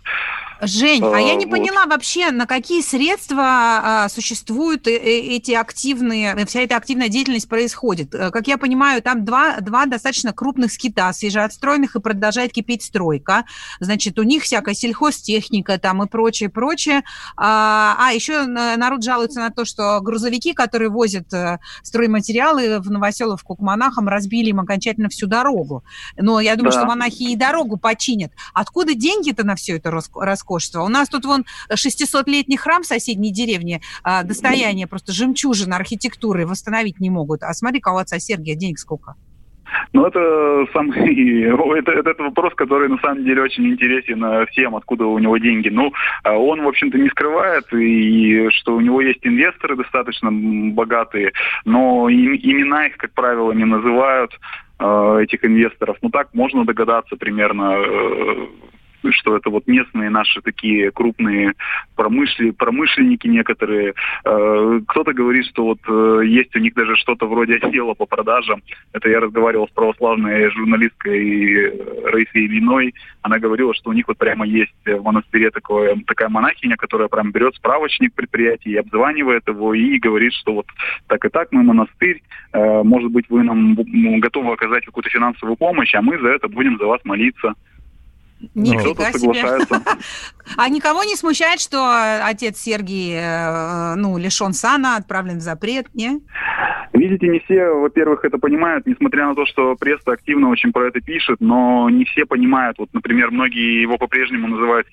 [SPEAKER 2] Жень, а я не
[SPEAKER 10] вот.
[SPEAKER 2] поняла вообще, на какие средства а, существуют э- э- эти активные, э, вся эта активная деятельность происходит. Э, Как я понимаю, там два, два достаточно крупных скита, свежеотстроенных, и продолжает кипеть стройка. Значит, у них всякая сельхозтехника там и прочее, прочее. А, а еще на- народ жалуется на то, что грузовики, которые возят э, стройматериалы в Новоселовку к монахам, разбили им окончательно всю дорогу. Но я думаю,
[SPEAKER 10] Да.
[SPEAKER 2] что монахи и дорогу починят. Откуда деньги-то на все это роско- роскошество? У нас тут вон 600-летний храм соседней деревне, а, достояние просто жемчужина архитектуры восстановить не могут. А смотри-ка, у отца Сергия денег сколько.
[SPEAKER 10] Ну, это самый, это, это, это вопрос, который на самом деле очень интересен э, всем, откуда у него деньги. Ну, а он, в общем-то, не скрывает, и что у него есть инвесторы достаточно богатые, но им- имена их, как правило, не называют э, этих инвесторов. Ну, так можно догадаться примерно, э, что это вот местные наши такие крупные промышли, промышленники некоторые. Э, Кто-то говорит, что вот э, есть у них даже что-то вроде отдела по продажам. Это я разговаривал с православной журналисткой Раисой Ильиной. Она говорила, что у них вот прямо есть в монастыре такое, такая монахиня, которая прям берет справочник предприятий и обзванивает его и говорит, что вот так и так мы монастырь, э, может быть, вы нам готовы оказать какую-то финансовую помощь, а мы за это будем за вас молиться.
[SPEAKER 2] Нифига
[SPEAKER 10] Кто-то
[SPEAKER 2] себе. А никого не смущает, что отец Сергий, э, ну, лишен сана, отправлен в запрет, не?
[SPEAKER 10] Видите, не все, во-первых, это понимают, несмотря на то, что пресса активно очень про это пишет, но не все понимают. Вот, например, многие его по-прежнему называют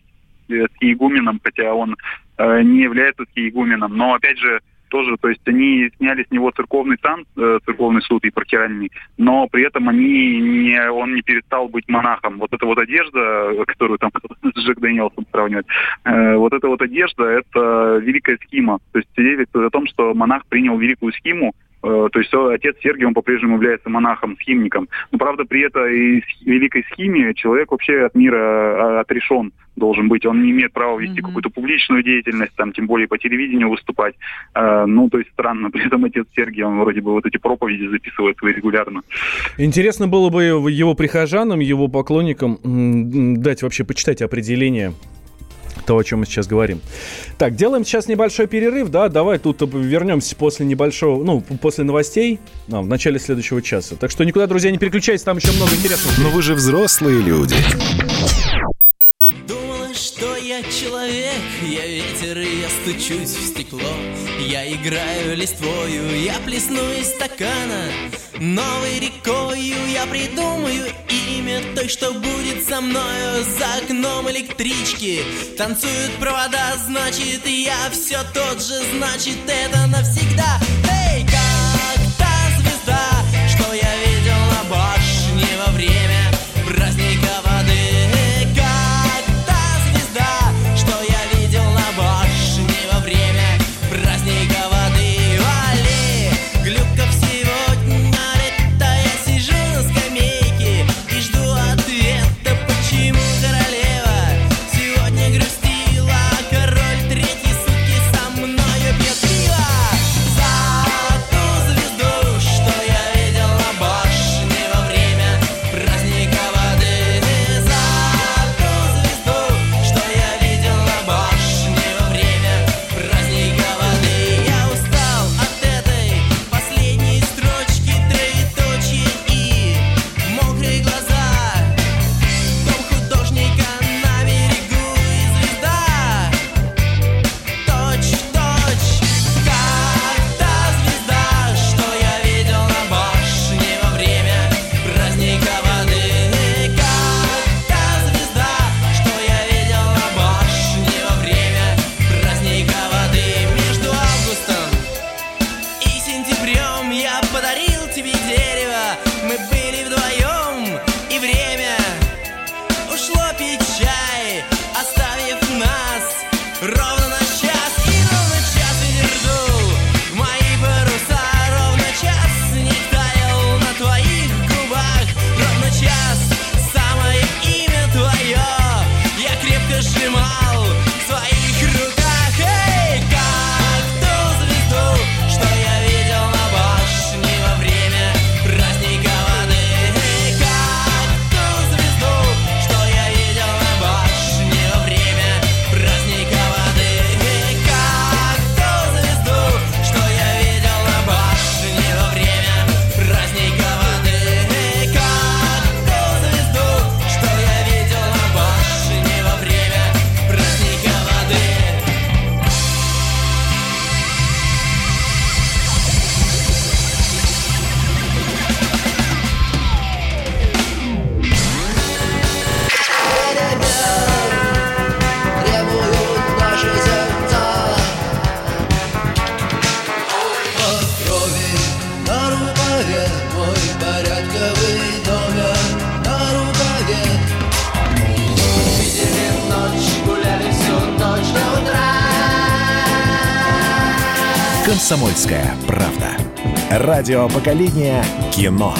[SPEAKER 10] э, схиегуменом, хотя он э, не является схиегуменом. Но, опять же, тоже, то есть они сняли с него церковный сан, э, церковный суд епархиальный, но при этом они не, он не перестал быть монахом. Вот эта вот одежда, которую там Джек Дэниелсом сравнивают, э, вот эта вот одежда, это великая схима. То есть свидетельствует о том, что монах принял великую схиму, Э, То есть э, отец Сергий, он по-прежнему является монахом, схимником. Но, правда, при этой великой схиме человек вообще от мира э, отрешен должен быть. Он не имеет права вести
[SPEAKER 2] Мгм.
[SPEAKER 10] какую-то публичную деятельность, там, тем более по телевидению выступать. Э, Ну, то есть странно. При этом отец Сергий, он вроде бы вот эти проповеди записывает свои регулярно.
[SPEAKER 1] Интересно было бы его прихожанам, его поклонникам дать вообще почитать определение того, о чем мы сейчас говорим. Так, делаем сейчас небольшой перерыв, да, давай тут вернемся после небольшого, ну, после новостей, а, в начале следующего часа. Так что никуда, друзья, не переключайтесь, там еще много интересного.
[SPEAKER 4] Но вы же взрослые люди.
[SPEAKER 12] Думала, что я человек, стучусь в стекло. Я играю листвою, я плесну из стакана. Новой рекою я придумаю имя той, что будет со мною За окном электрички. Танцуют провода Значит, я все тот же, значит, это навсегда. Эй, как
[SPEAKER 4] Радио поколения кино.